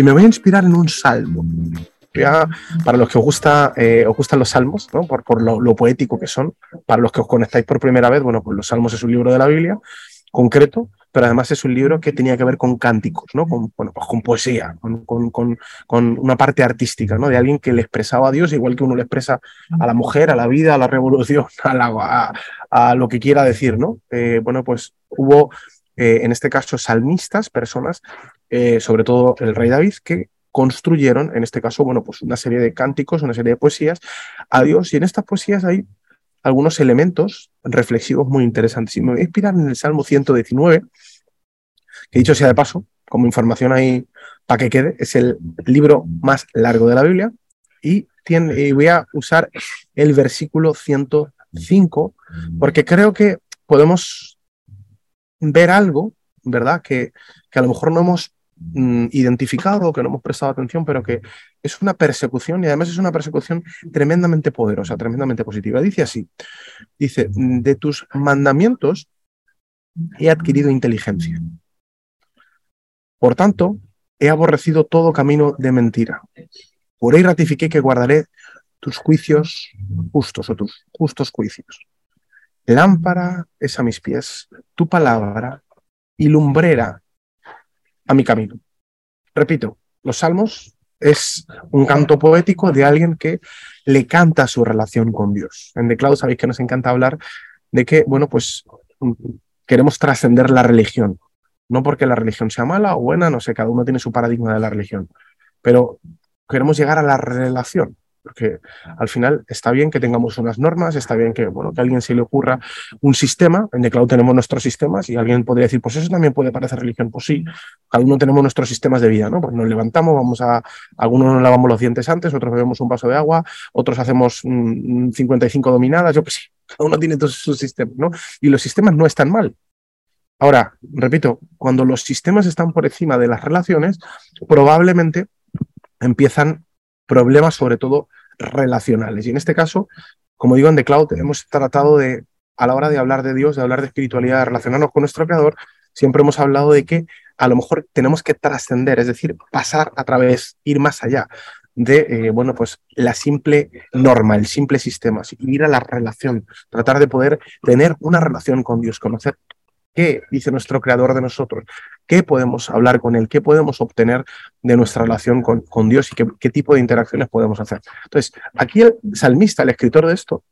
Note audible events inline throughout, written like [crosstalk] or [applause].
Y me voy a inspirar en un salmo. para los que os, gusta, eh, os gustan los salmos, ¿no? por, por lo, poético que son, para los que os conectáis por primera vez, bueno, pues los salmos es un libro de la Biblia concreto, pero además es un libro que tenía que ver con cánticos, ¿no? Con, bueno, pues con poesía, con, con, con, una parte artística, ¿no? De alguien que le expresaba a Dios, igual que uno le expresa a la mujer, a la vida, a la revolución, [laughs] a, a, lo que quiera decir, ¿no? Eh, bueno, pues hubo, eh, en este caso, salmistas, personas, eh, sobre todo el rey David, que construyeron, en este caso, bueno, pues una serie de cánticos, una serie de poesías a Dios, y en estas poesías hay algunos elementos reflexivos muy interesantes. Y me voy a inspirar en el Salmo 119, que dicho sea de paso, como información ahí para que quede, es el libro más largo de la Biblia. Y, tiene, voy a usar el versículo 105, porque creo que podemos ver algo, ¿verdad? Que, que a lo mejor no hemos Mm, identificado, que no hemos prestado atención, pero que es una persecución y además es una persecución tremendamente poderosa, tremendamente positiva. Dice así, dice, de tus mandamientos he adquirido inteligencia. Por tanto, he aborrecido todo camino de mentira. Por ahí ratifiqué que guardaré tus juicios justos o tus justos juicios. Lámpara es a mis pies, tu palabra y lumbrera a mi camino. Repito, los salmos es un canto poético de alguien que le canta su relación con Dios. En The Cloud sabéis que nos encanta hablar de que, bueno, pues queremos trascender la religión. No porque la religión sea mala o buena, no sé, cada uno tiene su paradigma de la religión, pero queremos llegar a la relación. Porque al final está bien que tengamos unas normas, está bien que, bueno, que a alguien se le ocurra un sistema. En The Cloud tenemos nuestros sistemas y alguien podría decir, pues eso también puede parecer religión. Pues sí, cada uno tenemos nuestros sistemas de vida, ¿no? Pues nos levantamos, vamos a, algunos nos lavamos los dientes antes, otros bebemos un vaso de agua, otros hacemos 55 dominadas, yo que sí, cada uno tiene todos sus sistemas, ¿no? Y los sistemas no están mal. Ahora, repito, cuando los sistemas están por encima de las relaciones, probablemente empiezan problemas sobre todo relacionales. Y en este caso, como digo en The Cloud, hemos tratado de, a la hora de hablar de Dios, de hablar de espiritualidad, de relacionarnos con nuestro Creador, siempre hemos hablado de que a lo mejor tenemos que trascender, es decir, pasar a través, ir más allá de, eh, bueno, pues la simple norma, el simple sistema, ir a la relación, tratar de poder tener una relación con Dios, conocer ¿Qué dice nuestro creador de nosotros? ¿Qué podemos hablar con él? ¿Qué podemos obtener de nuestra relación con, Dios y qué, qué, tipo de interacciones podemos hacer? Entonces, aquí el salmista, el escritor de esto,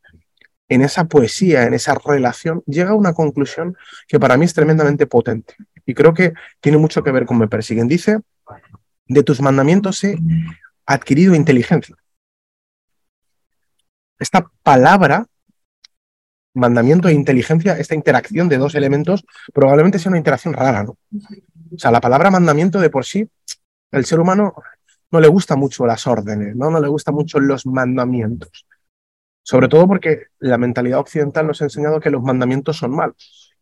en esa poesía, en esa relación, llega a una conclusión que para mí es tremendamente potente y creo que tiene mucho que ver con me persiguen. Dice, de tus mandamientos he adquirido inteligencia. Esta palabra mandamiento e inteligencia, esta interacción de dos elementos, probablemente sea una interacción rara, ¿no? O sea, la palabra mandamiento de por sí, el ser humano no le gusta mucho las órdenes, ¿no? No le gusta mucho los mandamientos. Sobre todo porque la mentalidad occidental nos ha enseñado que los mandamientos son malos.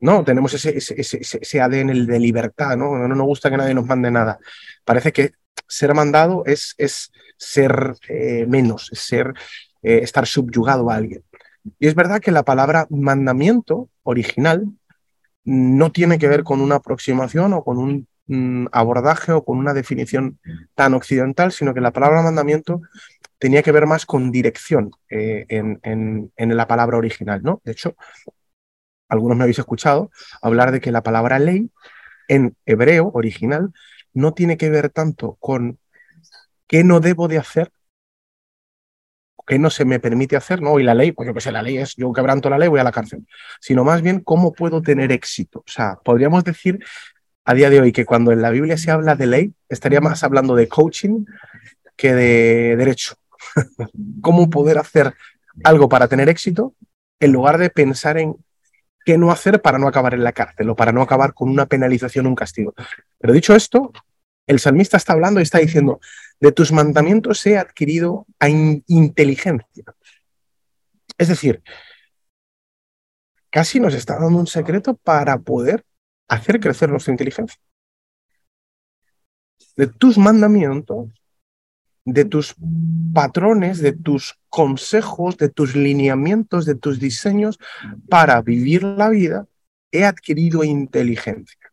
No, tenemos ese, ese, ese, ADN de libertad, ¿no? ¿no? nos gusta que nadie nos mande nada. Parece que ser mandado es, es ser eh, menos, es ser, eh, estar subyugado a alguien. Y es verdad que la palabra mandamiento original no tiene que ver con una aproximación o con un mm, abordaje o con una definición tan occidental, sino que la palabra mandamiento tenía que ver más con dirección eh, en, en, la palabra original. ¿no? De hecho, algunos me habéis escuchado hablar de que la palabra ley en hebreo original no tiene que ver tanto con qué no debo de hacer, qué no se me permite hacer, ¿no? Y la ley, pues yo que sé, la ley es, yo quebranto la ley, voy a la cárcel, sino más bien cómo puedo tener éxito. O sea, podríamos decir a día de hoy que cuando en la Biblia se habla de ley, estaría más hablando de coaching que de derecho. [laughs] cómo poder hacer algo para tener éxito en lugar de pensar en qué no hacer para no acabar en la cárcel o para no acabar con una penalización, un castigo. Pero dicho esto, el salmista está hablando y está diciendo, de tus mandamientos he adquirido inteligencia. Es decir, casi nos está dando un secreto para poder hacer crecer nuestra inteligencia. De tus mandamientos, de tus patrones, de tus consejos, de tus lineamientos, de tus diseños para vivir la vida, he adquirido inteligencia.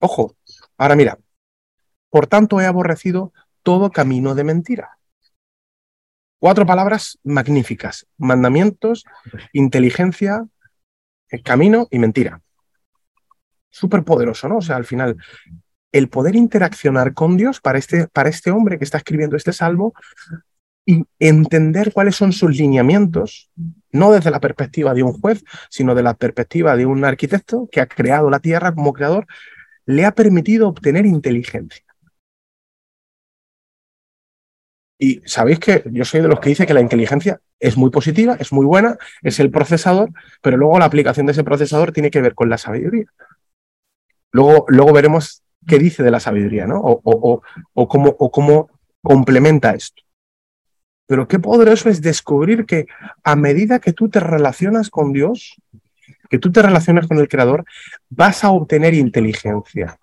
Ojo, Ahora mira, por tanto he aborrecido todo camino de mentira. Cuatro palabras magníficas. Mandamientos, inteligencia, eh, camino y mentira. Súper poderoso, ¿no? O sea, al final, el poder interaccionar con Dios para este, para este hombre que está escribiendo este salmo y entender cuáles son sus lineamientos, no desde la perspectiva de un juez, sino de la perspectiva de un arquitecto que ha creado la tierra como creador, le ha permitido obtener inteligencia. Y sabéis que yo soy de los que dice que la inteligencia es muy positiva, es muy buena, es el procesador, pero luego la aplicación de ese procesador tiene que ver con la sabiduría. Luego, luego veremos qué dice de la sabiduría, ¿no? O, o, o, cómo, o cómo complementa esto. Pero qué poderoso es descubrir que a medida que tú te relacionas con Dios, que tú te relacionas con el Creador, vas a obtener inteligencia.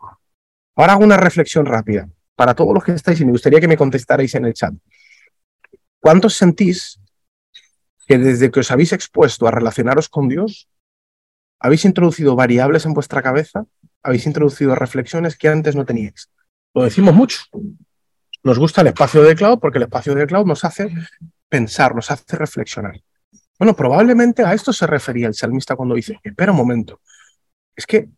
Ahora hago una reflexión rápida para todos los que estáis y me gustaría que me contestarais en el chat. ¿Cuántos sentís que desde que os habéis expuesto a relacionaros con Dios, habéis introducido variables en vuestra cabeza, habéis introducido reflexiones que antes no teníais? Lo decimos mucho. Nos gusta el espacio de cloud porque el espacio de cloud nos hace pensar, nos hace reflexionar. Bueno, probablemente a esto se refería el salmista cuando dice, espera un momento, es que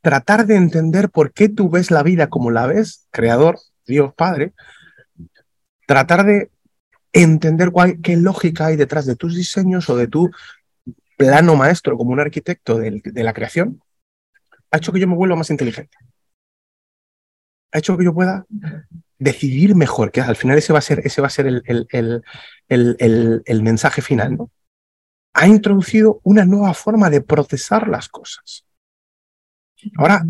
tratar de entender por qué tú ves la vida como la ves, Creador, Dios Padre, tratar de entender cuál, qué lógica hay detrás de tus diseños o de tu plano maestro como un arquitecto de, la creación, ha hecho que yo me vuelva más inteligente. Ha hecho que yo pueda decidir mejor, que al final ese va a ser, ese va a ser el, el, mensaje final, ¿no? Ha introducido una nueva forma de procesar las cosas. Ahora,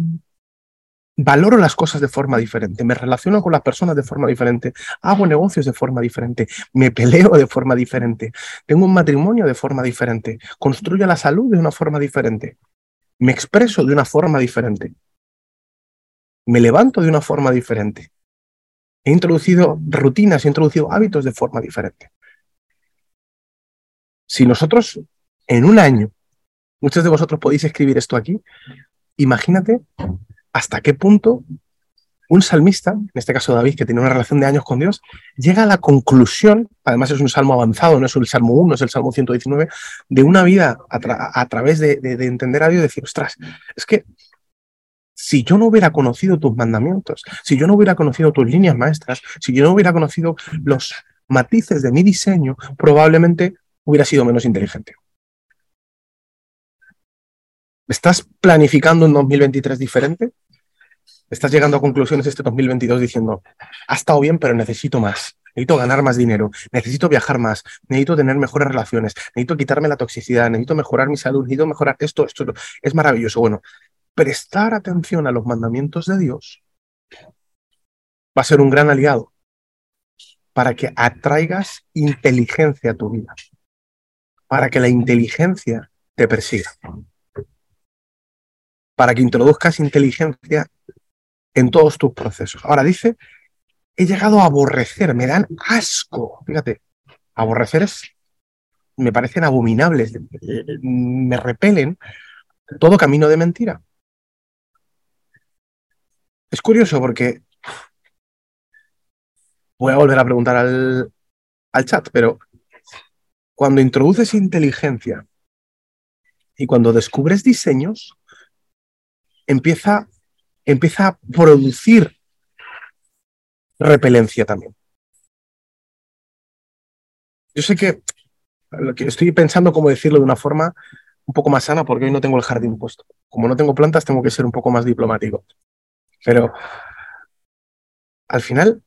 valoro las cosas de forma diferente, me relaciono con las personas de forma diferente, hago negocios de forma diferente, me peleo de forma diferente, tengo un matrimonio de forma diferente, construyo la salud de una forma diferente, me expreso de una forma diferente me levanto de una forma diferente. He introducido rutinas, he introducido hábitos de forma diferente. Si nosotros en un año, muchos de vosotros podéis escribir esto aquí, imagínate hasta qué punto un salmista, en este caso David, que tiene una relación de años con Dios, llega a la conclusión, además es un salmo avanzado, no es el salmo 1, es el salmo 119, de una vida a, través de, de, entender a Dios y decir, ostras, es que si yo no hubiera conocido tus mandamientos, si yo no hubiera conocido tus líneas maestras, si yo no hubiera conocido los matices de mi diseño, probablemente hubiera sido menos inteligente. ¿Estás planificando un 2023 diferente? ¿Estás llegando a conclusiones este 2022 diciendo, ha estado bien, pero necesito más? Necesito ganar más dinero, necesito viajar más, necesito tener mejores relaciones, necesito quitarme la toxicidad, necesito mejorar mi salud, necesito mejorar esto, esto. Es maravilloso. Bueno, prestar atención a los mandamientos de Dios va a ser un gran aliado para que atraigas inteligencia a tu vida, para que la inteligencia te persiga, para que introduzcas inteligencia en todos tus procesos. Ahora dice, he llegado a aborrecer, me dan asco. Fíjate, aborrecer es, me parecen abominables, me repelen todo camino de mentira. Es curioso porque voy a volver a preguntar al, al chat, pero cuando introduces inteligencia y cuando descubres diseños, empieza, empieza a producir repelencia también. Yo sé que, estoy pensando cómo decirlo de una forma un poco más sana porque hoy no tengo el jardín puesto. Como no tengo plantas, tengo que ser un poco más diplomático. Pero al final,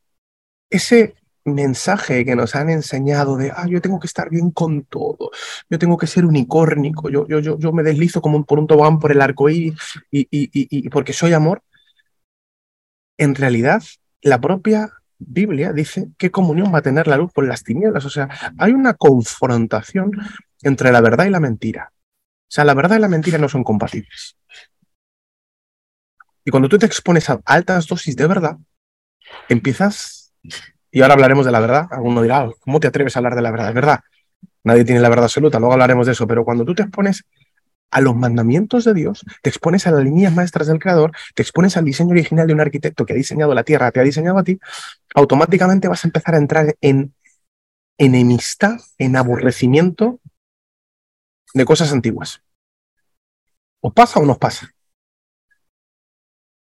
ese mensaje que nos han enseñado de, ah, yo tengo que estar bien con todo, yo tengo que ser unicórnico, yo, yo, yo, yo me deslizo como por un tobogán por el arco y, y, y, y porque soy amor, en realidad la propia Biblia dice qué comunión va a tener la luz con las tinieblas. O sea, hay una confrontación entre la verdad y la mentira. O sea, la verdad y la mentira no son compatibles. Y cuando tú te expones a altas dosis de verdad, empiezas, y ahora hablaremos de la verdad, alguno dirá, ¿cómo te atreves a hablar de la verdad? Es verdad, nadie tiene la verdad absoluta, luego hablaremos de eso, pero cuando tú te expones a los mandamientos de Dios, te expones a las líneas maestras del Creador, te expones al diseño original de un arquitecto que ha diseñado la Tierra, te ha diseñado a ti, automáticamente vas a empezar a entrar en enemistad, en aborrecimiento de cosas antiguas. ¿Os pasa o no os pasa?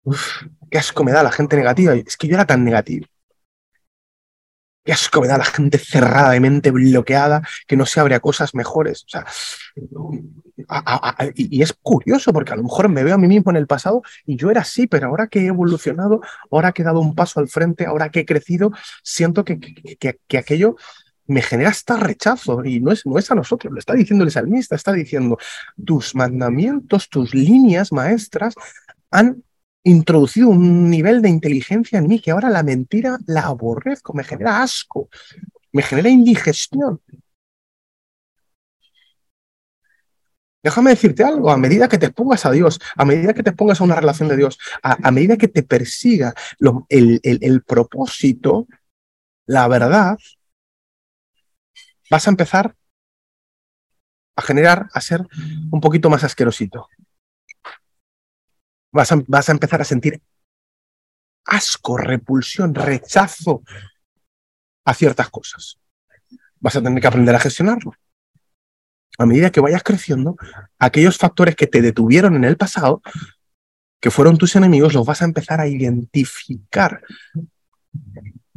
Uf, qué asco me da la gente negativa. Es que yo era tan negativo. Qué asco me da la gente cerrada, de mente bloqueada, que no se abre a cosas mejores. O sea, y, es curioso porque a lo mejor me veo a mí mismo en el pasado y yo era así, pero ahora que he evolucionado, ahora que he dado un paso al frente, ahora que he crecido, siento que, que, aquello me genera hasta rechazo y no es, no es a nosotros, lo está diciendo el salmista, está diciendo, tus mandamientos, tus líneas maestras han introducido un nivel de inteligencia en mí que ahora la mentira la aborrezco, me genera asco, me genera indigestión. Déjame decirte algo, a medida que te pongas a Dios, a medida que te pongas a una relación de Dios, a, medida que te persiga el, el propósito, la verdad, vas a empezar a generar, a ser un poquito más asquerosito vas a, empezar a sentir asco, repulsión, rechazo a ciertas cosas. Vas a tener que aprender a gestionarlo. A medida que vayas creciendo, aquellos factores que te detuvieron en el pasado, que fueron tus enemigos, los vas a empezar a identificar.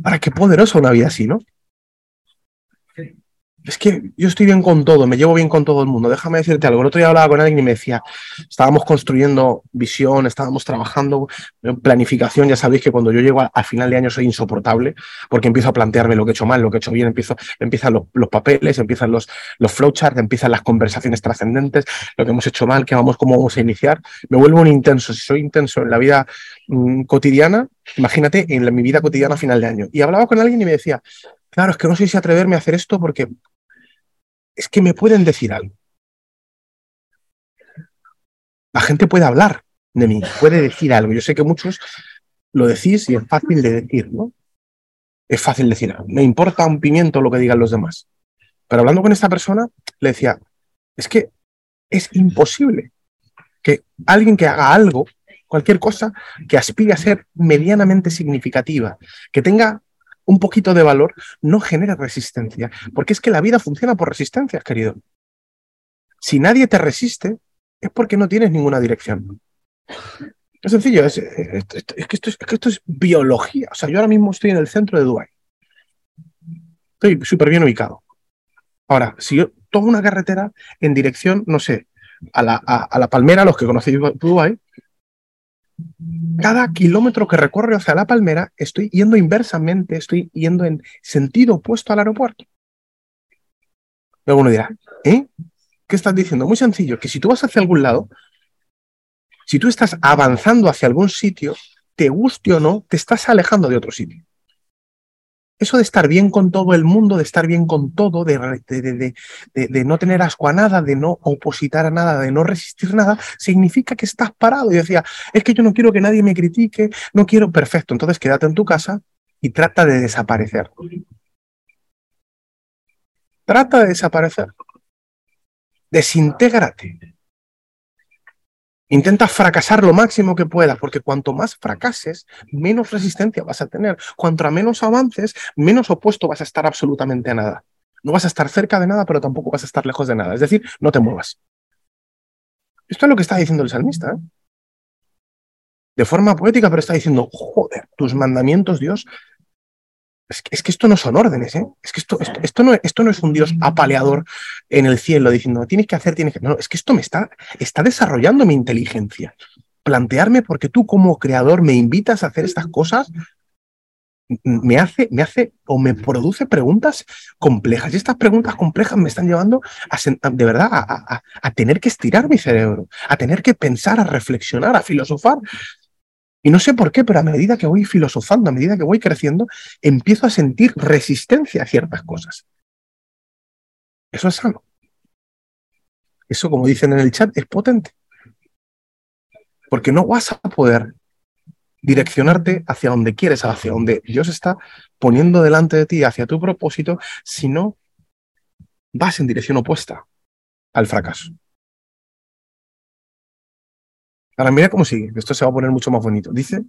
Para qué poderosa una vida así, ¿no? Es que yo estoy bien con todo, me llevo bien con todo el mundo. Déjame decirte algo. El otro día hablaba con alguien y me decía, estábamos construyendo visión, estábamos trabajando planificación. Ya sabéis que cuando yo llego al final de año soy insoportable porque empiezo a plantearme lo que he hecho mal, lo que he hecho bien, empiezo, empiezan los, papeles, empiezan los, los flowcharts, empiezan las conversaciones trascendentes, lo que hemos hecho mal, qué vamos, cómo vamos a iniciar. Me vuelvo un intenso. Si soy intenso en la vida mm, cotidiana, imagínate en mi vida cotidiana a final de año. Y hablaba con alguien y me decía, Claro, es que no sé si atreverme a hacer esto porque es que me pueden decir algo. La gente puede hablar de mí, puede decir algo. Yo sé que muchos lo decís y es fácil de decir, ¿no? Es fácil decir, me importa un pimiento lo que digan los demás. Pero hablando con esta persona, le decía, es que es imposible que alguien que haga algo, cualquier cosa, que aspire a ser medianamente significativa, que tenga un poquito de valor, no genera resistencia. Porque es que la vida funciona por resistencias, querido. Si nadie te resiste, es porque no tienes ninguna dirección. Es sencillo, es, que esto es, biología. O sea, yo ahora mismo estoy en el centro de Dubái. Estoy súper bien ubicado. Ahora, si yo tomo una carretera en dirección, no sé, a la, a la Palmera, los que conocéis Dubái, cada kilómetro que recorro hacia la palmera, estoy yendo inversamente, estoy yendo en sentido opuesto al aeropuerto. Luego uno dirá, ¿eh? ¿Qué estás diciendo? Muy sencillo, que si tú vas hacia algún lado, si tú estás avanzando hacia algún sitio, te guste o no, te estás alejando de otro sitio eso de estar bien con todo el mundo, de estar bien con todo, de, no tener asco a nada, de no opositar a nada, de no resistir nada, significa que estás parado. Y decía, es que yo no quiero que nadie me critique, no quiero, perfecto, entonces quédate en tu casa y trata de desaparecer. Trata de desaparecer. Desintégrate. Intenta fracasar lo máximo que puedas, porque cuanto más fracases, menos resistencia vas a tener. Cuanto menos avances, menos opuesto vas a estar absolutamente a nada. No vas a estar cerca de nada, pero tampoco vas a estar lejos de nada. Es decir, no te muevas. Esto es lo que está diciendo el salmista. ¿eh? De forma poética, pero está diciendo, joder, tus mandamientos, Dios, es que, esto no son órdenes, ¿eh? Es que esto, esto, no, esto no es un Dios apaleador en el cielo diciendo, tienes que hacer, tienes que... No, es que esto me está, está desarrollando mi inteligencia. Plantearme porque tú como creador me invitas a hacer estas cosas me hace, me hace o me produce preguntas complejas. Y estas preguntas complejas me están llevando a, de verdad a, a, tener que estirar mi cerebro, a tener que pensar, a reflexionar, a filosofar y no sé por qué, pero a medida que voy filosofando, a medida que voy creciendo, empiezo a sentir resistencia a ciertas cosas. Eso es sano. Eso, como dicen en el chat, es potente. Porque no vas a poder direccionarte hacia donde quieres, hacia donde Dios está poniendo delante de ti, hacia tu propósito, si no vas en dirección opuesta al fracaso. Ahora mira cómo sigue, esto se va a poner mucho más bonito. Dice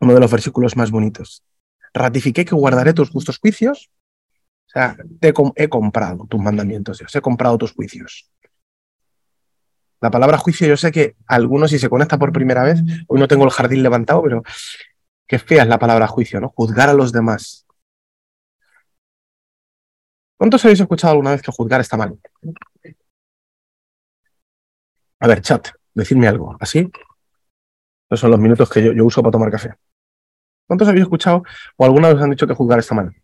uno de los versículos más bonitos. Ratifiqué que guardaré tus justos juicios. O sea, he comprado tus mandamientos, Dios, he comprado tus juicios. La palabra juicio, yo sé que algunos, si se conecta por primera vez, hoy no tengo el jardín levantado, pero qué fea es la palabra juicio, ¿no? Juzgar a los demás. ¿Cuántos habéis escuchado alguna vez que juzgar está mal? A ver, chat, decidme algo. ¿Así? Esos son los minutos que yo, uso para tomar café. ¿Cuántos habéis escuchado o alguna vez han dicho que juzgar está mal?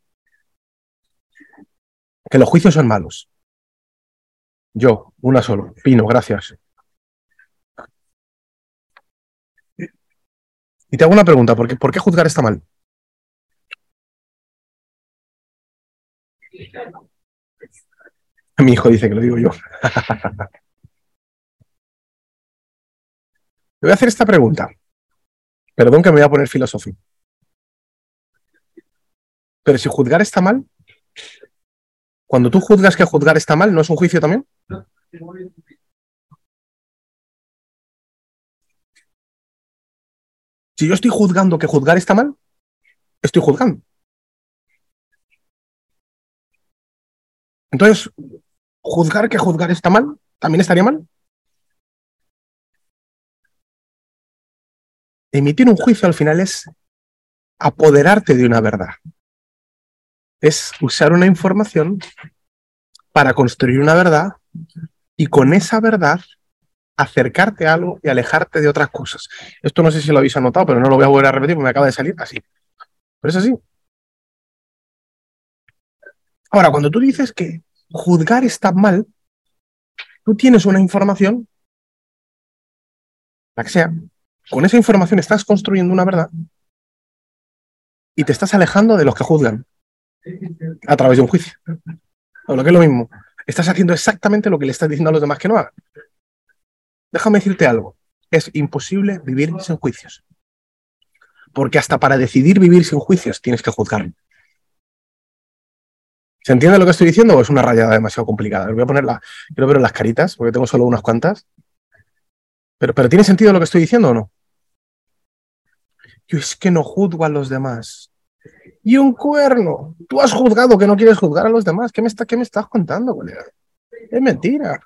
Que los juicios son malos. Yo, una solo. Pino, gracias. Y te hago una pregunta, ¿por ¿por qué juzgar está mal? Mi hijo dice que lo digo yo. [laughs] Te voy a hacer esta pregunta. Perdón que me voy a poner filosófico. Pero si juzgar está mal, cuando tú juzgas que juzgar está mal, ¿no es un juicio también? Si yo estoy juzgando que juzgar está mal, estoy juzgando. Entonces, juzgar que juzgar está mal, ¿también estaría mal? Emitir un juicio al final es apoderarte de una verdad. Es usar una información para construir una verdad y con esa verdad acercarte a algo y alejarte de otras cosas. Esto no sé si lo habéis anotado, pero no lo voy a volver a repetir porque me acaba de salir así. Pero es así. Ahora, cuando tú dices que juzgar está mal, tú tienes una información, la que sea, con esa información estás construyendo una verdad y te estás alejando de los que juzgan a través de un juicio. O lo que es lo mismo, estás haciendo exactamente lo que le estás diciendo a los demás que no hagan. Déjame decirte algo, es imposible vivir sin juicios. Porque hasta para decidir vivir sin juicios tienes que juzgar. ¿Se entiende lo que estoy diciendo o es una rayada demasiado complicada? voy a poner quiero ver las caritas, porque tengo solo unas cuantas. Pero, ¿tiene sentido lo que estoy diciendo o no? Yo es que no juzgo a los demás. Y un cuerno. Tú has juzgado que no quieres juzgar a los demás. ¿Qué me, está, qué me estás contando, colega? Es mentira.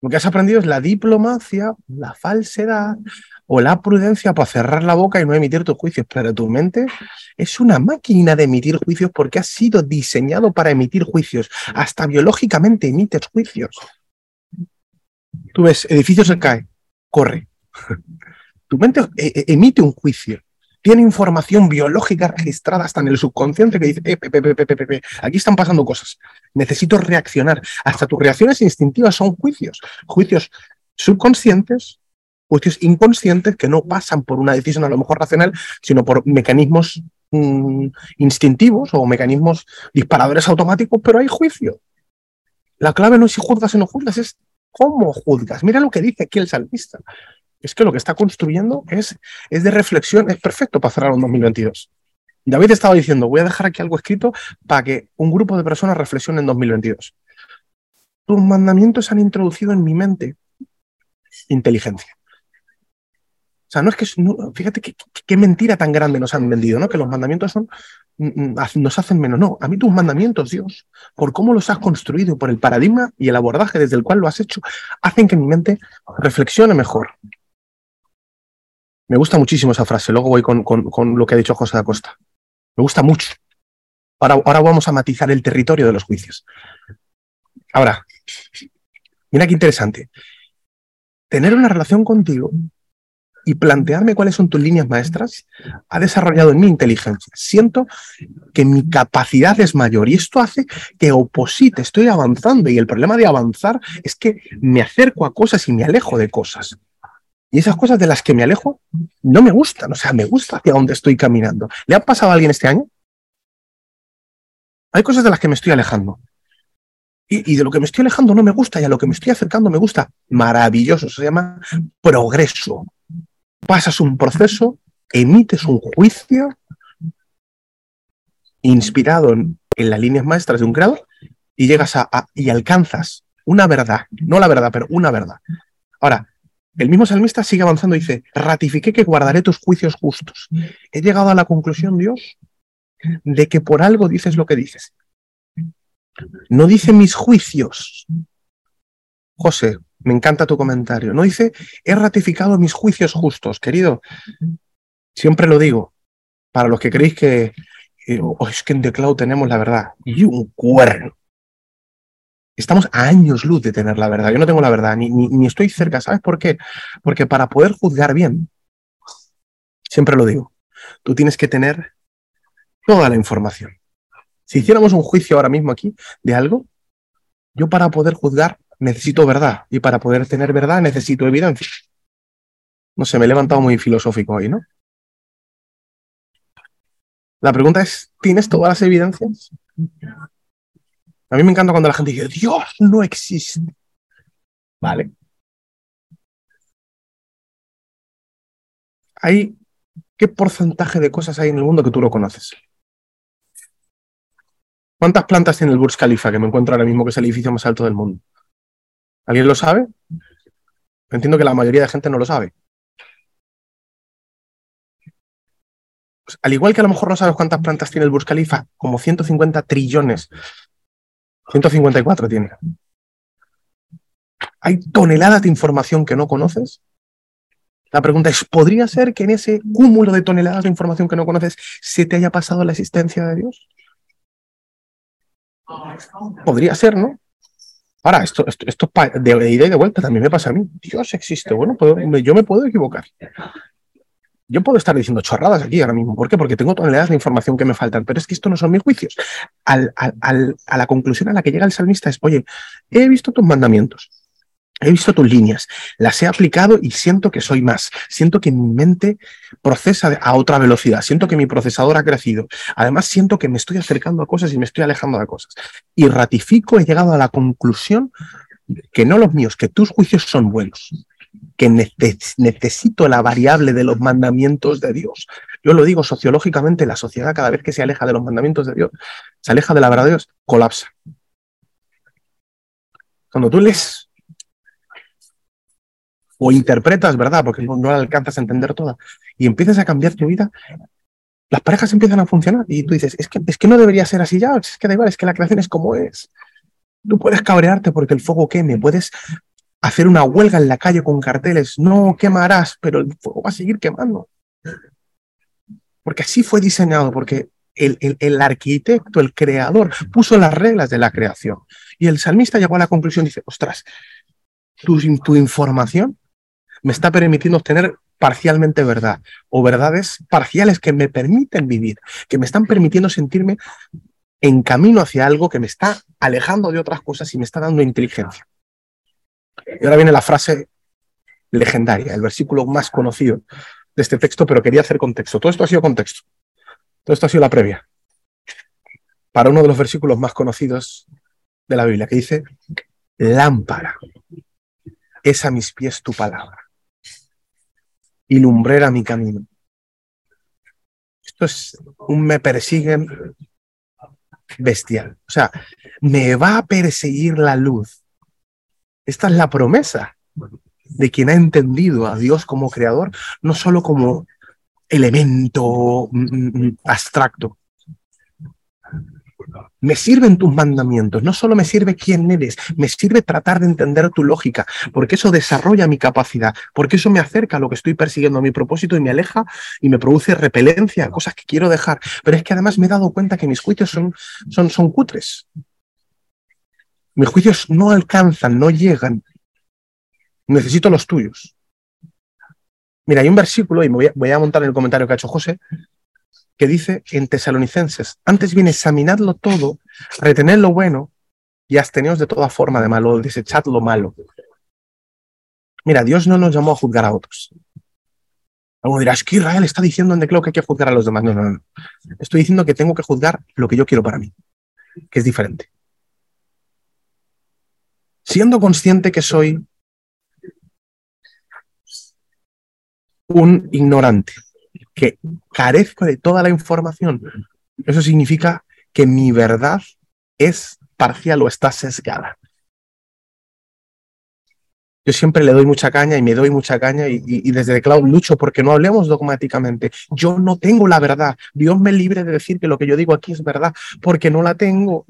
Lo que has aprendido es la diplomacia, la falsedad o la prudencia para cerrar la boca y no emitir tus juicios. Pero tu mente es una máquina de emitir juicios porque has sido diseñado para emitir juicios. Hasta biológicamente emites juicios. Tú ves, edificio se cae, corre. [laughs] Tu mente eh, eh, emite un juicio. Tiene información biológica registrada hasta en el subconsciente que dice, eh, aquí están pasando cosas. Necesito reaccionar. Hasta tus reacciones instintivas son juicios. Juicios subconscientes, juicios inconscientes que no pasan por una decisión a lo mejor racional, sino por mecanismos mm, instintivos o mecanismos disparadores automáticos, pero hay juicio. La clave no es si juzgas o no juzgas, es cómo juzgas. Mira lo que dice aquí el salmista es que lo que está construyendo es, es de reflexión, es perfecto para cerrar un 2022. David estaba diciendo, voy a dejar aquí algo escrito para que un grupo de personas reflexione en 2022. Tus mandamientos han introducido en mi mente inteligencia. O sea, no es que, fíjate qué mentira tan grande nos han vendido, ¿no? Que los mandamientos son, mm, mm, nos hacen menos. No, a mí tus mandamientos, Dios, por cómo los has construido, por el paradigma y el abordaje desde el cual lo has hecho, hacen que mi mente reflexione mejor, me gusta muchísimo esa frase. Luego voy con, lo que ha dicho José da Costa. Me gusta mucho. Ahora, ahora vamos a matizar el territorio de los juicios. Ahora, mira qué interesante. Tener una relación contigo y plantearme cuáles son tus líneas maestras ha desarrollado en mi inteligencia. Siento que mi capacidad es mayor y esto hace que oposite, estoy avanzando y el problema de avanzar es que me acerco a cosas y me alejo de cosas. Y esas cosas de las que me alejo no me gustan, o sea, me gusta hacia dónde estoy caminando. ¿Le ha pasado a alguien este año? Hay cosas de las que me estoy alejando. Y, de lo que me estoy alejando no me gusta y a lo que me estoy acercando me gusta. Maravilloso, se llama progreso. Pasas un proceso, emites un juicio inspirado en, las líneas maestras de un grado y llegas a, y alcanzas una verdad, no la verdad, pero una verdad. Ahora, el mismo salmista sigue avanzando y dice, ratifiqué que guardaré tus juicios justos. He llegado a la conclusión, Dios, de que por algo dices lo que dices. No dice mis juicios. José, me encanta tu comentario. No dice, he ratificado mis juicios justos, querido. Siempre lo digo, para los que creéis que oh, es que en The Cloud tenemos la verdad y un cuerno. Estamos a años luz de tener la verdad. Yo no tengo la verdad, ni, ni, estoy cerca. ¿Sabes por qué? Porque para poder juzgar bien, siempre lo digo, tú tienes que tener toda la información. Si hiciéramos un juicio ahora mismo aquí de algo, yo para poder juzgar necesito verdad y para poder tener verdad necesito evidencia. No sé, me he levantado muy filosófico hoy, ¿no? La pregunta es, ¿tienes todas las evidencias? A mí me encanta cuando la gente dice, Dios no existe. Vale. Hay, ¿Qué porcentaje de cosas hay en el mundo que tú no conoces? ¿Cuántas plantas tiene el Burj Khalifa que me encuentro ahora mismo que es el edificio más alto del mundo? ¿Alguien lo sabe? Entiendo que la mayoría de gente no lo sabe. Pues, al igual que a lo mejor no sabes cuántas plantas tiene el Burj Khalifa, como 150 trillones 154 tiene. ¿Hay toneladas de información que no conoces? La pregunta es, ¿podría ser que en ese cúmulo de toneladas de información que no conoces se te haya pasado la existencia de Dios? Podría ser, ¿no? Ahora, esto, esto, esto de ida y de vuelta también me pasa a mí. Dios existe. Bueno, yo me puedo equivocar yo puedo estar diciendo chorradas aquí ahora mismo. ¿Por qué? Porque tengo toneladas de información que me faltan, pero es que esto no son mis juicios. a la conclusión a la que llega el salmista es, oye, he visto tus mandamientos, he visto tus líneas, las he aplicado y siento que soy más. Siento que mi mente procesa a otra velocidad, siento que mi procesador ha crecido. Además, siento que me estoy acercando a cosas y me estoy alejando de cosas. Y ratifico, he llegado a la conclusión que no los míos, que tus juicios son buenos que necesito la variable de los mandamientos de Dios. Yo lo digo sociológicamente, la sociedad cada vez que se aleja de los mandamientos de Dios, se aleja de la verdad de Dios, colapsa. Cuando tú lees o interpretas, ¿verdad? Porque no, alcanzas a entender toda, y empiezas a cambiar tu vida, las parejas empiezan a funcionar y tú dices, es que, es que no debería ser así ya, es que da igual, es que la creación es como es. Tú puedes cabrearte porque el fuego queme, puedes hacer una huelga en la calle con carteles, no quemarás, pero el fuego va a seguir quemando. Porque así fue diseñado, porque el, el, arquitecto, el creador, puso las reglas de la creación. Y el salmista llegó a la conclusión, dice, ostras, tu, tu información me está permitiendo obtener parcialmente verdad o verdades parciales que me permiten vivir, que me están permitiendo sentirme en camino hacia algo que me está alejando de otras cosas y me está dando inteligencia. Y ahora viene la frase legendaria, el versículo más conocido de este texto, pero quería hacer contexto. Todo esto ha sido contexto. Todo esto ha sido la previa. Para uno de los versículos más conocidos de la Biblia, que dice, lámpara es a mis pies tu palabra y lumbrera mi camino. Esto es un me persiguen bestial. O sea, me va a perseguir la luz esta es la promesa de quien ha entendido a Dios como creador, no solo como elemento mm, mm, mm, abstracto. Me sirven tus mandamientos, no solo me sirve quién eres, me sirve tratar de entender tu lógica, porque eso desarrolla mi capacidad, porque eso me acerca a lo que estoy persiguiendo, a mi propósito y me aleja y me produce repelencia a cosas que quiero dejar. Pero es que además me he dado cuenta que mis juicios son, son, son cutres, mis juicios no alcanzan, no llegan. Necesito los tuyos. Mira, hay un versículo, y me voy a, montar en el comentario que ha hecho José, que dice en Tesalonicenses, antes bien examinadlo todo, retened lo bueno y absteneos de toda forma de malo, desechad lo malo. Mira, Dios no nos llamó a juzgar a otros. Alguno dirá, es que Israel está diciendo en declaro que hay que juzgar a los demás. No, no, no. Estoy diciendo que tengo que juzgar lo que yo quiero para mí, que es diferente siendo consciente que soy un ignorante, que carezco de toda la información, eso significa que mi verdad es parcial o está sesgada. yo siempre le doy mucha caña y me doy mucha caña y, desde el cloud lucho porque no hablemos dogmáticamente. Yo no tengo la verdad. Dios me libre de decir que lo que yo digo aquí es verdad porque no la tengo.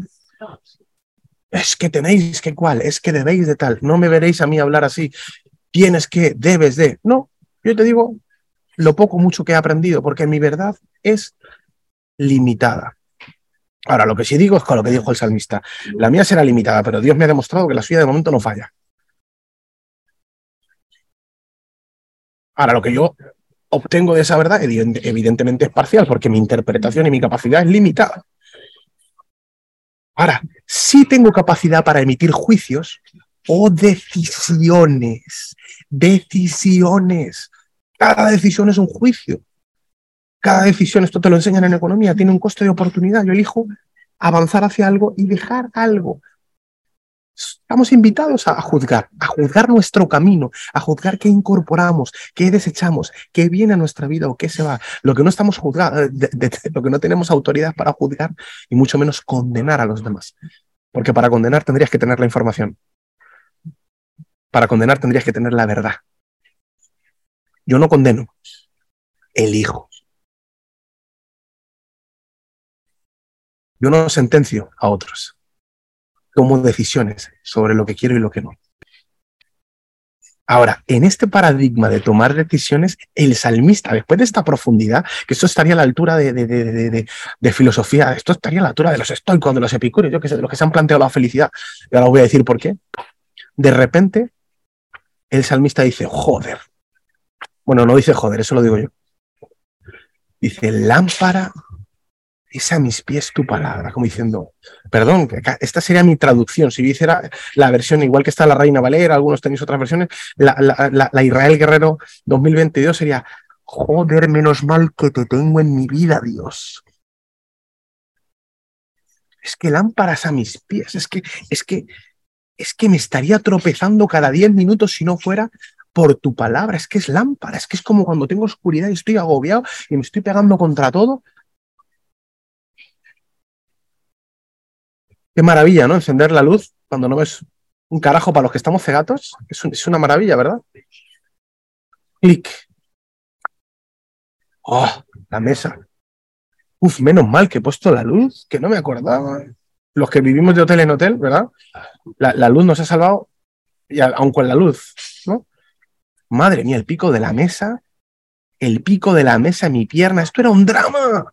Es que tenéis que cuál, es que debéis de tal. No me veréis a mí hablar así. Tienes que, debes de. No, yo te digo lo poco, mucho que he aprendido porque mi verdad es limitada. Ahora, lo que sí digo es con lo que dijo el salmista. La mía será limitada, pero Dios me ha demostrado que la suya de momento no falla. Ahora, lo que yo obtengo de esa verdad, evidentemente es parcial, porque mi interpretación y mi capacidad es limitada. Ahora, sí tengo capacidad para emitir juicios o decisiones. Decisiones. Cada decisión es un juicio. Cada decisión, esto te lo enseñan en economía, tiene un coste de oportunidad. Yo elijo avanzar hacia algo y dejar algo. Estamos invitados a, juzgar, a juzgar nuestro camino, a juzgar qué incorporamos, qué desechamos, qué viene a nuestra vida o qué se va. Lo que no estamos juzgando, lo que no tenemos autoridad para juzgar y mucho menos condenar a los demás. Porque para condenar tendrías que tener la información. Para condenar tendrías que tener la verdad. Yo no condeno, elijo. Yo no sentencio a otros. Tomo decisiones sobre lo que quiero y lo que no. Ahora, en este paradigma de tomar decisiones, el salmista, después de esta profundidad, que esto estaría a la altura de, de, filosofía, esto estaría a la altura de los estoicos, de los epicúreos, yo que sé, de los que se han planteado la felicidad, y ahora voy a decir por qué. De repente, el salmista dice, joder. Bueno, no dice joder, eso lo digo yo. Dice, lámpara es a mis pies tu palabra, como diciendo, perdón, esta sería mi traducción. Si hiciera la versión igual que está la Reina Valera, algunos tenéis otras versiones, la, Israel Guerrero 2022 sería, joder, menos mal que te tengo en mi vida, Dios. Es que lámparas a mis pies, es que, es que, es que me estaría tropezando cada 10 minutos si no fuera por tu palabra. Es que es lámpara, es que es como cuando tengo oscuridad y estoy agobiado y me estoy pegando contra todo. Qué maravilla, ¿no? Encender la luz cuando no ves un carajo para los que estamos cegatos. Es, una maravilla, ¿verdad? Clic. Oh, la mesa. Uf, menos mal que he puesto la luz, que no me acordaba. Los que vivimos de hotel en hotel, ¿verdad? La, luz nos ha salvado, y aun con la luz, ¿no? Madre mía, el pico de la mesa, el pico de la mesa mi pierna, esto era un drama.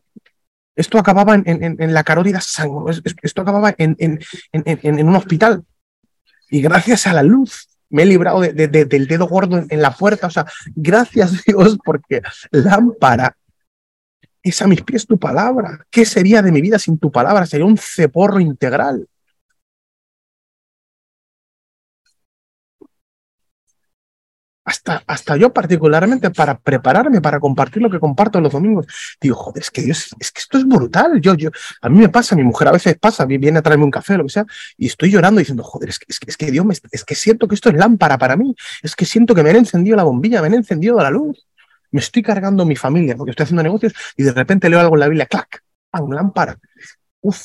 Esto acababa en, la carótida sangre, esto acababa en, un hospital. Y gracias a la luz me he librado del dedo gordo en, la puerta. O sea, gracias Dios, porque lámpara es a mis pies tu palabra. ¿Qué sería de mi vida sin tu palabra? Sería un ceporro integral. Hasta, hasta yo particularmente para prepararme, para compartir lo que comparto los domingos, digo, joder, es que Dios, es que esto es brutal. Yo, yo, a mí me pasa, mi mujer a veces pasa, viene a traerme un café lo que sea, y estoy llorando diciendo, joder, es que, es que, Dios, es que siento que esto es lámpara para mí, es que siento que me han encendido la bombilla, me han encendido la luz, me estoy cargando mi familia porque estoy haciendo negocios y de repente leo algo en la Biblia, clac, ¡pam! lámpara, uf,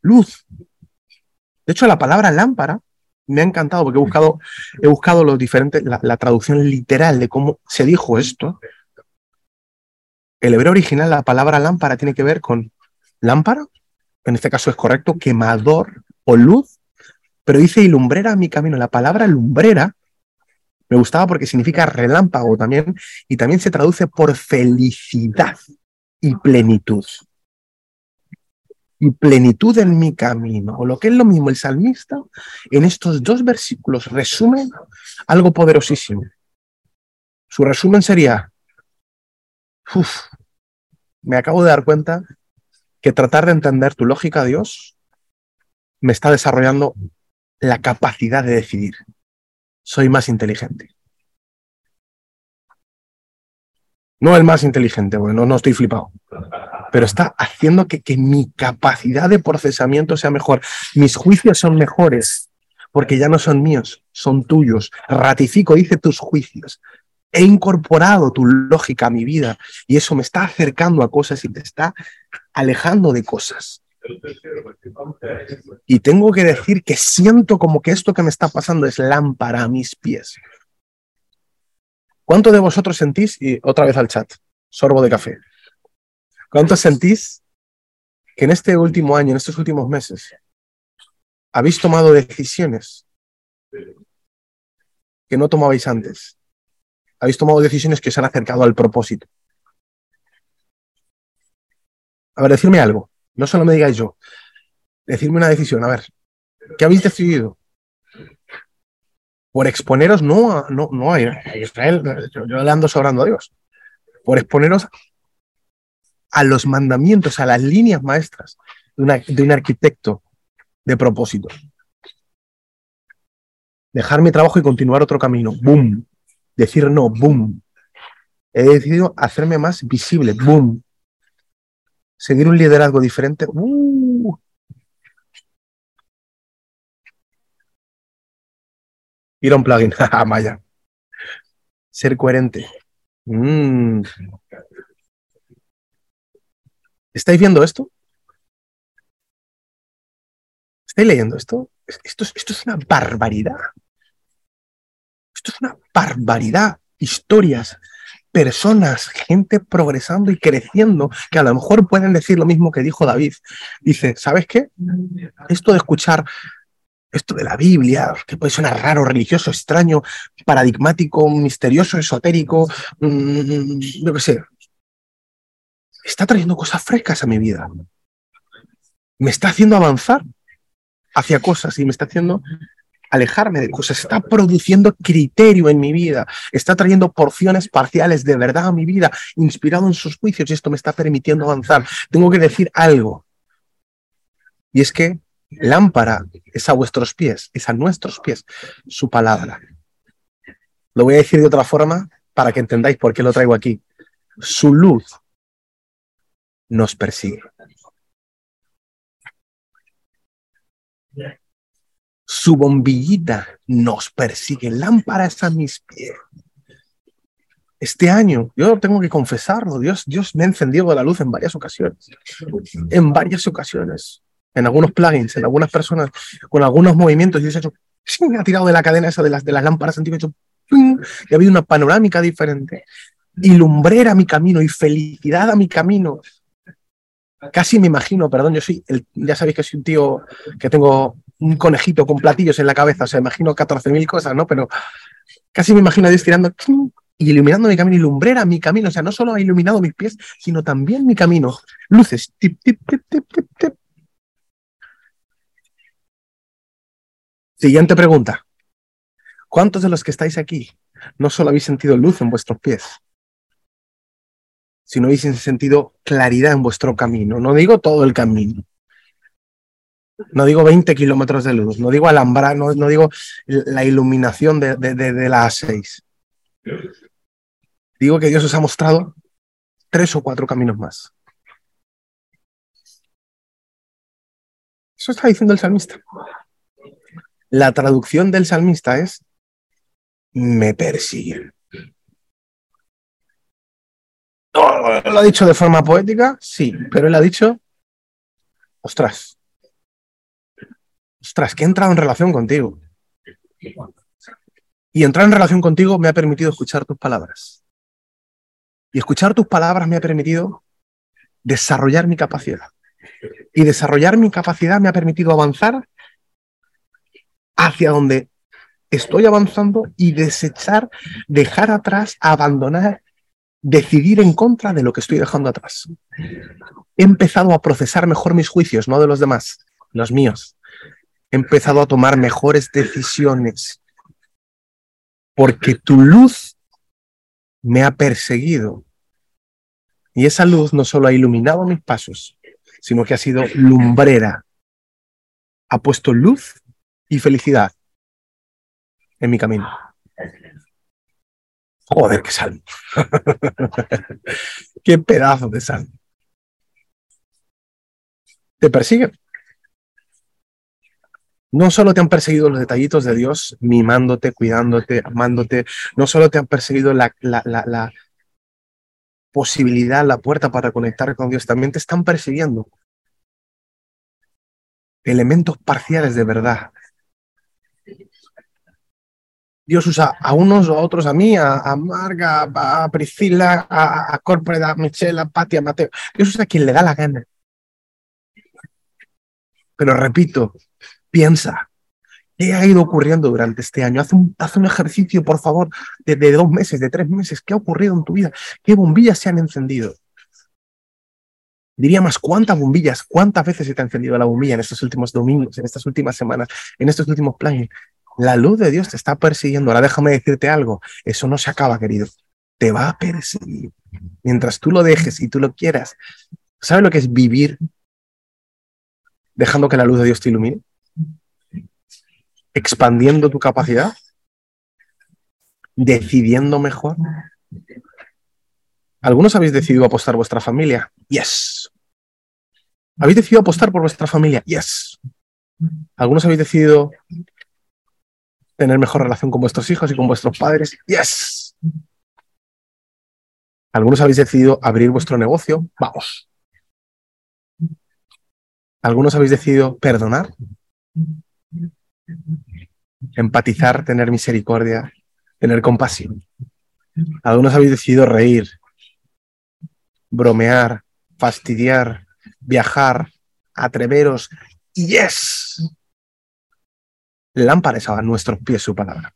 luz. De hecho, la palabra lámpara me ha encantado porque he buscado, he buscado los diferentes, la, traducción literal de cómo se dijo esto. El hebreo original, la palabra lámpara tiene que ver con lámpara, en este caso es correcto, quemador o luz, pero dice y lumbrera mi camino. La palabra lumbrera me gustaba porque significa relámpago también y también se traduce por felicidad y plenitud y plenitud en mi camino. O lo que es lo mismo, el salmista en estos dos versículos resume algo poderosísimo. Su resumen sería, me acabo de dar cuenta que tratar de entender tu lógica, Dios, me está desarrollando la capacidad de decidir. Soy más inteligente. No el más inteligente, bueno, no estoy flipado pero está haciendo que, mi capacidad de procesamiento sea mejor. Mis juicios son mejores, porque ya no son míos, son tuyos. Ratifico, dice tus juicios. He incorporado tu lógica a mi vida y eso me está acercando a cosas y me está alejando de cosas. Y tengo que decir que siento como que esto que me está pasando es lámpara a mis pies. ¿Cuánto de vosotros sentís, y otra vez al chat, sorbo de café, cuánto sentís que en este último año, en estos últimos meses, habéis tomado decisiones que no tomabais antes? Habéis tomado decisiones que os han acercado al propósito. A ver, decirme algo. No solo me digáis yo. Decirme una decisión. A ver, ¿qué habéis decidido? Por exponeros no a, no, no a Israel, yo, le ando sobrando a Dios. Por exponeros a los mandamientos, a las líneas maestras de, un arquitecto de propósito. Dejar mi trabajo y continuar otro camino. Boom. Decir no. Boom. He decidido hacerme más visible. Boom seguir un liderazgo diferente. Uh. Ir a un plugin, [laughs] Maya. Ser coherente. Mm. ¿Estáis viendo esto? ¿Estáis leyendo esto? Esto esto es una barbaridad. Esto es una barbaridad. Historias personas, gente progresando y creciendo, que a lo mejor pueden decir lo mismo que dijo David. Dice, ¿sabes qué? Esto de escuchar esto de la Biblia, que puede sonar raro, religioso, extraño, paradigmático, misterioso, esotérico, mmm, yo qué sé, está trayendo cosas frescas a mi vida. Me está haciendo avanzar hacia cosas y me está haciendo alejarme de cosas, está produciendo criterio en mi vida, está trayendo porciones parciales de verdad a mi vida, inspirado en sus juicios y esto me está permitiendo avanzar. Tengo que decir algo. Y es que lámpara es a vuestros pies, es a nuestros pies su palabra. Lo voy a decir de otra forma para que entendáis por qué lo traigo aquí. Su luz nos persigue. Su bombillita nos persigue, lámparas a mis pies. Este año, yo tengo que confesarlo, Dios, Dios me ha encendido la luz en varias ocasiones, en varias ocasiones, en algunos plugins, en algunas personas, con algunos movimientos, y Dios ha hecho, ha tirado de la cadena esa de las, de las lámparas antiguas, y ha habido una panorámica diferente, y lumbrera mi camino, y felicidad a mi camino. Casi me imagino, perdón, yo soy, el, ya sabéis que soy un tío que tengo un conejito con platillos en la cabeza, o sea, imagino 14.000 cosas, ¿no? Pero casi me imagino a Dios tirando y iluminando mi camino y lumbrera mi camino, o sea, no solo ha iluminado mis pies, sino también mi camino. Luces, tip, tip, tip, tip, tip. Siguiente pregunta. ¿Cuántos de los que estáis aquí no solo habéis sentido luz en vuestros pies, sino habéis sentido claridad en vuestro camino? No digo todo el camino, no digo 20 kilómetros de luz, no digo alambrar, no, no digo la iluminación de, de, de, la A6. Digo que Dios os ha mostrado tres o cuatro caminos más. Eso está diciendo el salmista. La traducción del salmista es, me persiguen. ¿Lo ha dicho de forma poética? Sí, pero él ha dicho, ostras, ostras, que he entrado en relación contigo. Y entrar en relación contigo me ha permitido escuchar tus palabras. Y escuchar tus palabras me ha permitido desarrollar mi capacidad. Y desarrollar mi capacidad me ha permitido avanzar hacia donde estoy avanzando y desechar, dejar atrás, abandonar, decidir en contra de lo que estoy dejando atrás. He empezado a procesar mejor mis juicios, no de los demás, los míos he empezado a tomar mejores decisiones porque tu luz me ha perseguido. Y esa luz no solo ha iluminado mis pasos, sino que ha sido lumbrera. Ha puesto luz y felicidad en mi camino. Joder, qué salmo. [laughs] qué pedazo de salmo. Te persiguen. No solo te han perseguido los detallitos de Dios, mimándote, cuidándote, amándote, no solo te han perseguido la, la, la, posibilidad, la puerta para conectar con Dios, también te están persiguiendo elementos parciales de verdad. Dios usa a unos o a otros, a mí, a, a Marga, a, Priscila, a, a a Michelle, a Pati, a Mateo. Dios usa a quien le da la gana. Pero repito, piensa, ¿qué ha ido ocurriendo durante este año? Haz un, haz un ejercicio, por favor, de, de dos meses, de tres meses. ¿Qué ha ocurrido en tu vida? ¿Qué bombillas se han encendido? Diría más, ¿cuántas bombillas, cuántas veces se te ha encendido la bombilla en estos últimos domingos, en estas últimas semanas, en estos últimos planes? La luz de Dios te está persiguiendo. Ahora déjame decirte algo, eso no se acaba, querido. Te va a perseguir. Mientras tú lo dejes y tú lo quieras. ¿Sabes lo que es vivir dejando que la luz de Dios te ilumine? Expandiendo tu capacidad. Decidiendo mejor. ¿Algunos habéis decidido apostar vuestra familia? Yes. ¿Habéis decidido apostar por vuestra familia? Yes. ¿Algunos habéis decidido tener mejor relación con vuestros hijos y con vuestros padres? Yes. ¿Algunos habéis decidido abrir vuestro negocio? Vamos. ¿Algunos habéis decidido perdonar? Empatizar, tener misericordia, tener compasión. Algunos habéis decidido reír, bromear, fastidiar, viajar, atreveros. Yes. Lámparas a nuestros pies su palabra.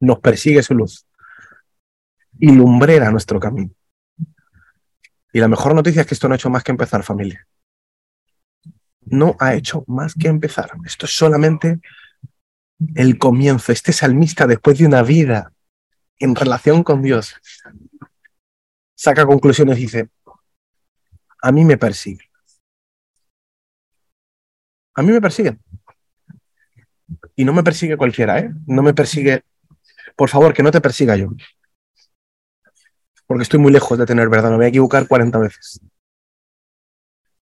Nos persigue su luz y lumbrera nuestro camino. Y la mejor noticia es que esto no ha hecho más que empezar, familia. No ha hecho más que empezar. Esto es solamente el comienzo. Este salmista, después de una vida en relación con Dios, saca conclusiones y dice, a mí me persigue. A mí me persiguen. Y no me persigue cualquiera, ¿eh? No me persigue. Por favor, que no te persiga yo. Porque estoy muy lejos de tener verdad, me voy a equivocar 40 veces.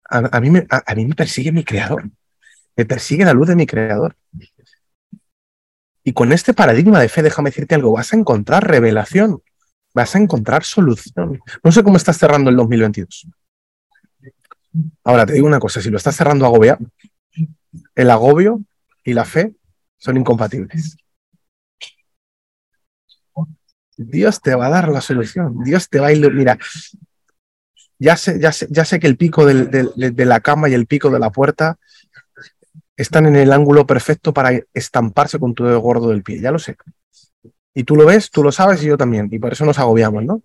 A, mí, me, a mí me persigue mi creador. Me persigue la luz de mi creador. Y con este paradigma de fe, déjame decirte algo, vas a encontrar revelación, vas a encontrar solución. No sé cómo estás cerrando el 2022. Ahora te digo una cosa, si lo estás cerrando agobiado, el agobio y la fe son incompatibles. Dios te va a dar la solución, Dios te va a iluminar. Ya sé, ya sé, ya sé que el pico de la cama y el pico de la puerta están en el ángulo perfecto para estamparse con tu dedo gordo del pie, ya lo sé. Y tú lo ves, tú lo sabes y yo también, y por eso nos agobiamos, ¿no?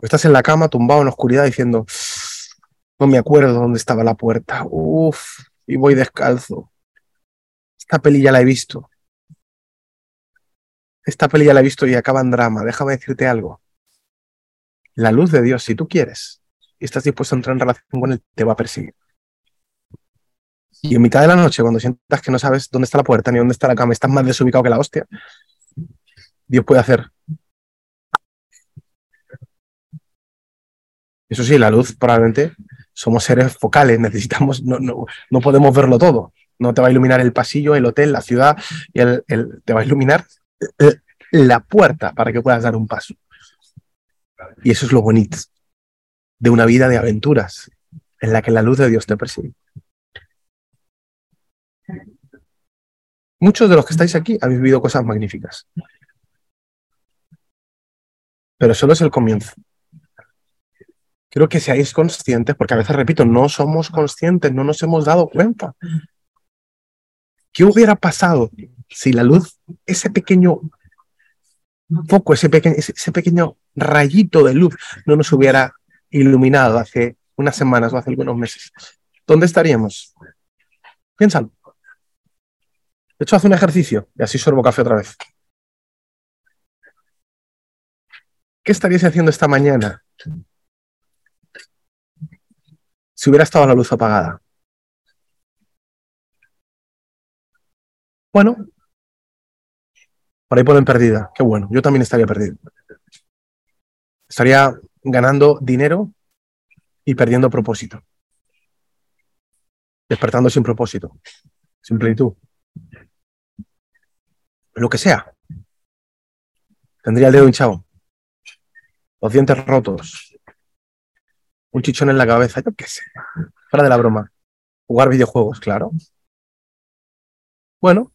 estás en la cama tumbado en oscuridad diciendo, no me acuerdo dónde estaba la puerta, uff, y voy descalzo, esta peli ya la he visto. Esta peli ya la he visto y acaba en drama. Déjame decirte algo. La luz de Dios, si tú quieres y estás dispuesto a entrar en relación con Él, te va a perseguir. Y en mitad de la noche, cuando sientas que no sabes dónde está la puerta ni dónde está la cama, estás más desubicado que la hostia, Dios puede hacer. Eso sí, la luz probablemente somos seres focales, necesitamos, no, no, no podemos verlo todo. No te va a iluminar el pasillo, el hotel, la ciudad, y te va a iluminar la puerta para que puedas dar un paso. Y eso es lo bonito de una vida de aventuras en la que la luz de Dios te persigue. Muchos de los que estáis aquí habéis vivido cosas magníficas. Pero solo es el comienzo. Quiero que seáis conscientes, porque a veces, repito, no somos conscientes, no nos hemos dado cuenta ¿Qué hubiera pasado si la luz, ese pequeño foco, ese, pequeño rayito de luz no nos hubiera iluminado hace unas semanas o hace algunos meses? ¿Dónde estaríamos? Piénsalo. De hecho, haz un ejercicio y así sorbo café otra vez. ¿Qué estaríais haciendo esta mañana si hubiera estado la luz apagada? Bueno, por ahí ponen perdida. Qué bueno, yo también estaría perdido. Estaría ganando dinero y perdiendo propósito. Despertando sin propósito, sin plenitud. Lo que sea. Tendría el dedo hinchado. Los dientes rotos. Un chichón en la cabeza, yo qué sé. Fuera de la broma. Jugar videojuegos, claro. Bueno,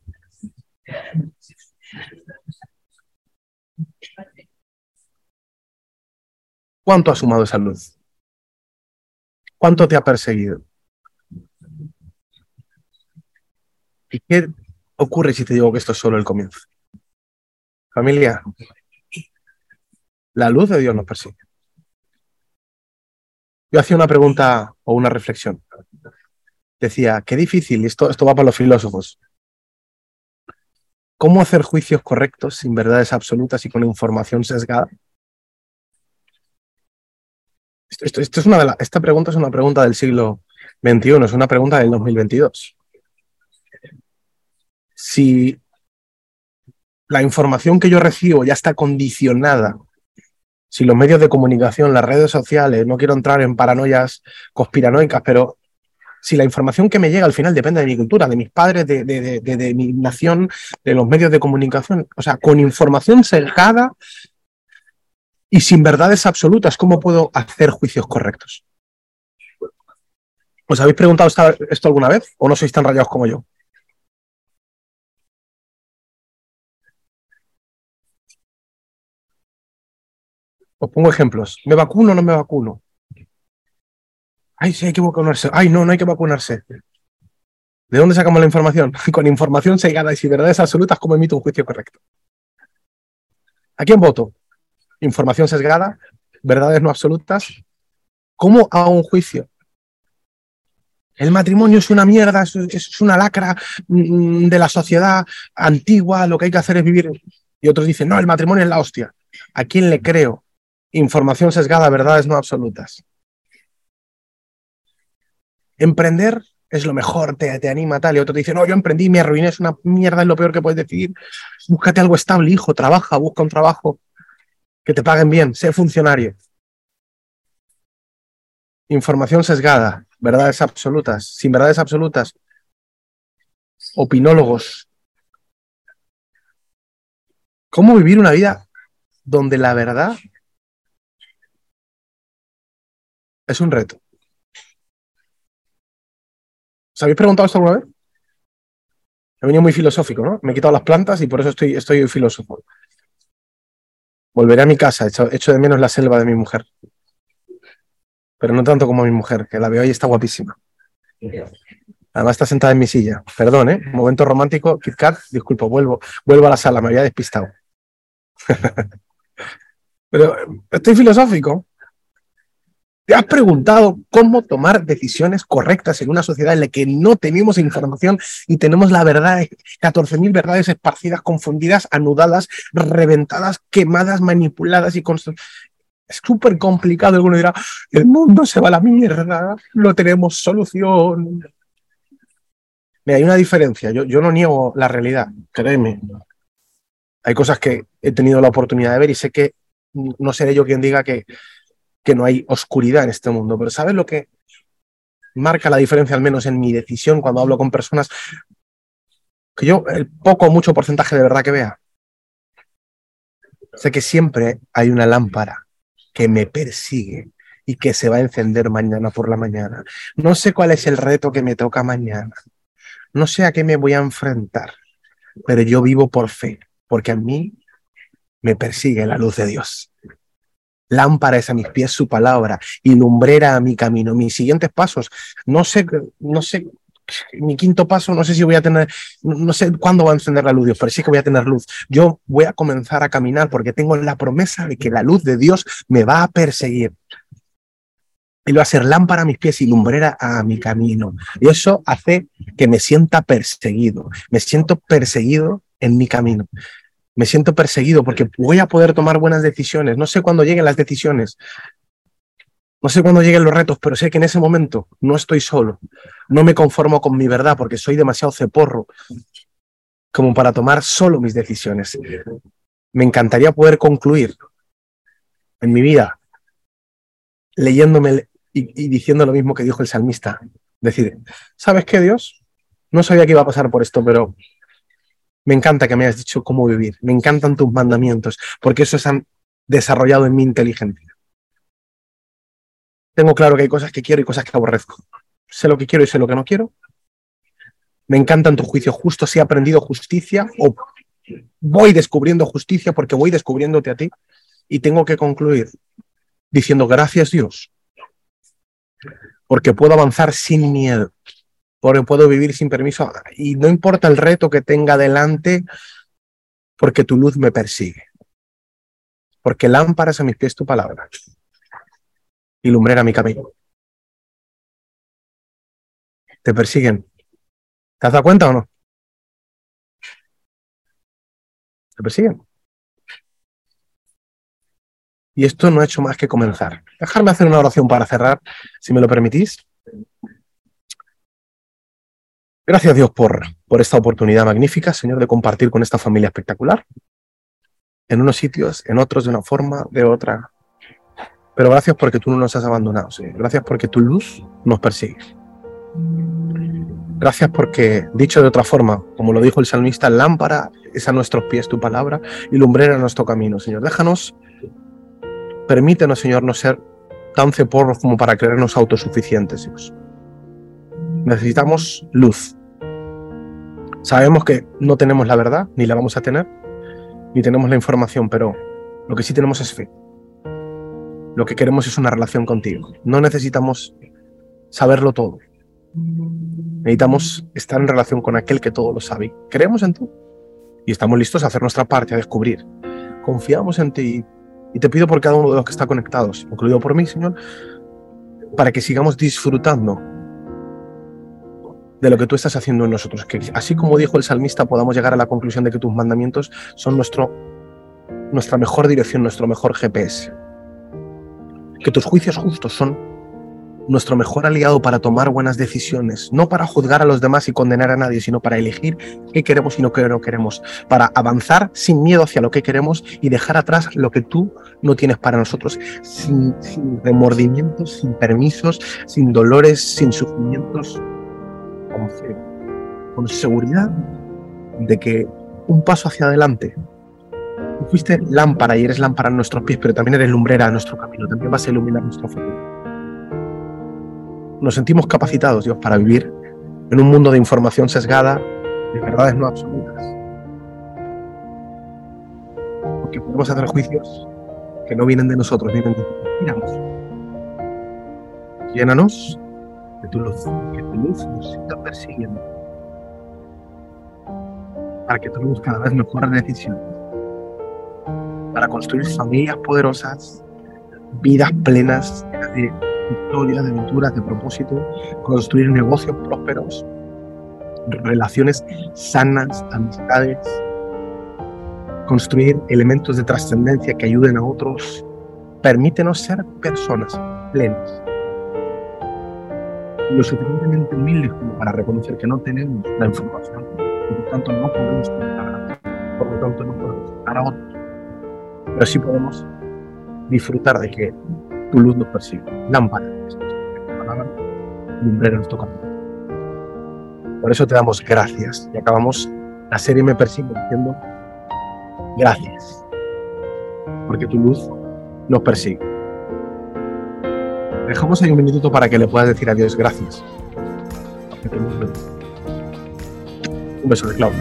¿Cuánto ha sumado esa luz? ¿Cuánto te ha perseguido? ¿Y qué ocurre si te digo que esto es solo el comienzo? Familia, la luz de Dios nos persigue. Yo hacía una pregunta o una reflexión. Decía, qué difícil, esto, esto va para los filósofos. ¿Cómo hacer juicios correctos sin verdades absolutas y con información sesgada? Esto, es una de esta pregunta es una pregunta del siglo XXI, es una pregunta del 2022. Si la información que yo recibo ya está condicionada, si los medios de comunicación, las redes sociales, no quiero entrar en paranoias conspiranoicas, pero si la información que me llega al final depende de mi cultura, de mis padres, de, de mi nación, de los medios de comunicación, o sea, con información sesgada, y sin verdades absolutas, ¿cómo puedo hacer juicios correctos? ¿Os habéis preguntado esto alguna vez o no sois tan rayados como yo? Os pongo ejemplos. ¿Me vacuno o no me vacuno? Ay, sí, hay que vacunarse. Ay, no, no hay que vacunarse. ¿De dónde sacamos la información? [laughs] Con información segada y sin verdades absolutas, ¿cómo emito un juicio correcto? ¿A quién voto? información sesgada, verdades no absolutas. ¿Cómo hago un juicio? El matrimonio es una mierda, es, una lacra mm, de la sociedad antigua, lo que hay que hacer es vivir. Y otros dicen, no, el matrimonio es la hostia. ¿A quién le creo? Información sesgada, verdades no absolutas. Emprender es lo mejor, te, te anima tal. Y otro dice, no, yo emprendí, me arruiné, es una mierda, es lo peor que puedes decidir. Búscate algo estable, hijo, trabaja, busca un trabajo que te paguen bien, sé funcionario. Información sesgada, verdades absolutas, sin verdades absolutas, opinólogos. ¿Cómo vivir una vida donde la verdad es un reto? ¿Os habéis preguntado esto alguna vez? He venido muy filosófico, ¿no? Me he quitado las plantas y por eso estoy, estoy filósofo. Volveré a mi casa, echo, de menos la selva de mi mujer. Pero no tanto como mi mujer, que la veo ahí está guapísima. Además está sentada en mi silla. Perdón, ¿eh? Momento romántico. Kit Kat, disculpo, vuelvo, vuelvo a la sala, me había despistado. [laughs] Pero estoy filosófico. ¿Te has preguntado cómo tomar decisiones correctas en una sociedad en la que no tenemos información y tenemos la verdad, 14.000 verdades esparcidas, confundidas, anudadas, reventadas, quemadas, manipuladas y Es súper complicado. Alguno dirá, el mundo se va a la mierda, no tenemos solución. Mira, hay una diferencia. Yo, yo no niego la realidad, créeme. Hay cosas que he tenido la oportunidad de ver y sé que no seré yo quien diga que que no hay oscuridad en este mundo, pero ¿sabes lo que marca la diferencia, al menos en mi decisión cuando hablo con personas? Que yo, el poco o mucho porcentaje de verdad que vea, sé que siempre hay una lámpara que me persigue y que se va a encender mañana por la mañana. No sé cuál es el reto que me toca mañana. No sé a qué me voy a enfrentar, pero yo vivo por fe, porque a mí me persigue la luz de Dios. Lámpara es a mis pies su palabra y lumbrera a mi camino. Mis siguientes pasos, no sé, no sé, mi quinto paso, no sé si voy a tener, no sé cuándo va a encender la luz Dios, pero sí que voy a tener luz. Yo voy a comenzar a caminar porque tengo la promesa de que la luz de Dios me va a perseguir. Lo va a ser lámpara a mis pies y lumbrera a mi camino. Y eso hace que me sienta perseguido. Me siento perseguido en mi camino me siento perseguido porque voy a poder tomar buenas decisiones. No sé cuándo lleguen las decisiones, no sé cuándo lleguen los retos, pero sé que en ese momento no estoy solo. No me conformo con mi verdad porque soy demasiado ceporro como para tomar solo mis decisiones. Me encantaría poder concluir en mi vida leyéndome y, y diciendo lo mismo que dijo el salmista. Decir, ¿sabes qué, Dios? No sabía que iba a pasar por esto, pero me encanta que me hayas dicho cómo vivir. Me encantan tus mandamientos, porque eso se han desarrollado en mi inteligencia. Tengo claro que hay cosas que quiero y cosas que aborrezco. Sé lo que quiero y sé lo que no quiero. Me encantan tus juicios justos. He aprendido justicia o voy descubriendo justicia porque voy descubriéndote a ti y tengo que concluir diciendo gracias Dios, porque puedo avanzar sin miedo, porque puedo vivir sin permiso y no importa el reto que tenga delante, porque tu luz me persigue, porque lámparas a mis pies tu palabra y lumbrera mi camino. Te persiguen. ¿Te has dado cuenta o no? Te persiguen. Y esto no ha hecho más que comenzar. Dejarme hacer una oración para cerrar, si me lo permitís. Gracias Dios por, por esta oportunidad magnífica, Señor, de compartir con esta familia espectacular. En unos sitios, en otros de una forma, de otra. Pero gracias porque tú no nos has abandonado, Señor. Gracias porque tu luz nos persigue. Gracias porque, dicho de otra forma, como lo dijo el salmista, lámpara es a nuestros pies tu palabra y lumbrera nuestro camino, Señor. Déjanos Permítenos, Señor, no ser tan ceporros como para creernos autosuficientes, Dios. Necesitamos luz. Sabemos que no tenemos la verdad, ni la vamos a tener, ni tenemos la información, pero lo que sí tenemos es fe. Lo que queremos es una relación contigo. No necesitamos saberlo todo. Necesitamos estar en relación con aquel que todo lo sabe. Creemos en ti y estamos listos a hacer nuestra parte, a descubrir. Confiamos en ti y te pido por cada uno de los que está conectados, incluido por mí, Señor, para que sigamos disfrutando de lo que tú estás haciendo en nosotros. Que así como dijo el salmista, podamos llegar a la conclusión de que tus mandamientos son nuestro, nuestra mejor dirección, nuestro mejor GPS. Que tus juicios justos son nuestro mejor aliado para tomar buenas decisiones, no para juzgar a los demás y condenar a nadie, sino para elegir qué queremos y no qué no queremos, para avanzar sin miedo hacia lo que queremos y dejar atrás lo que tú no tienes para nosotros, sin, remordimientos, sin permisos, sin dolores, sin sufrimientos, con seguridad de que un paso hacia adelante Tú fuiste lámpara y eres lámpara en nuestros pies, pero también eres lumbrera en nuestro camino, también vas a iluminar nuestro futuro nos sentimos capacitados, Dios, para vivir en un mundo de información sesgada, de verdades no absolutas. Porque podemos hacer juicios que no vienen de nosotros, vienen de ti. Llénanos de tu luz, que tu luz nos siga persiguiendo. Para que tomemos cada vez mejores decisiones. Para construir familias poderosas, vidas plenas de historias, de aventuras, de propósito, construir negocios prósperos, relaciones sanas, amistades, construir elementos de trascendencia que ayuden a otros. Permítenos ser personas plenas, lo suficientemente humildes como para reconocer que no tenemos la información, por lo tanto no podemos contar, por lo tanto no podemos contar a otros, pero sí podemos disfrutar de que tu luz nos persigue. Lámpara, lumbrera nos toca. Por eso te damos gracias. Y acabamos la serie Me Persigue diciendo gracias. Porque tu luz nos persigue. Dejamos ahí un minuto para que le puedas decir a Dios gracias. Un beso de Claudio.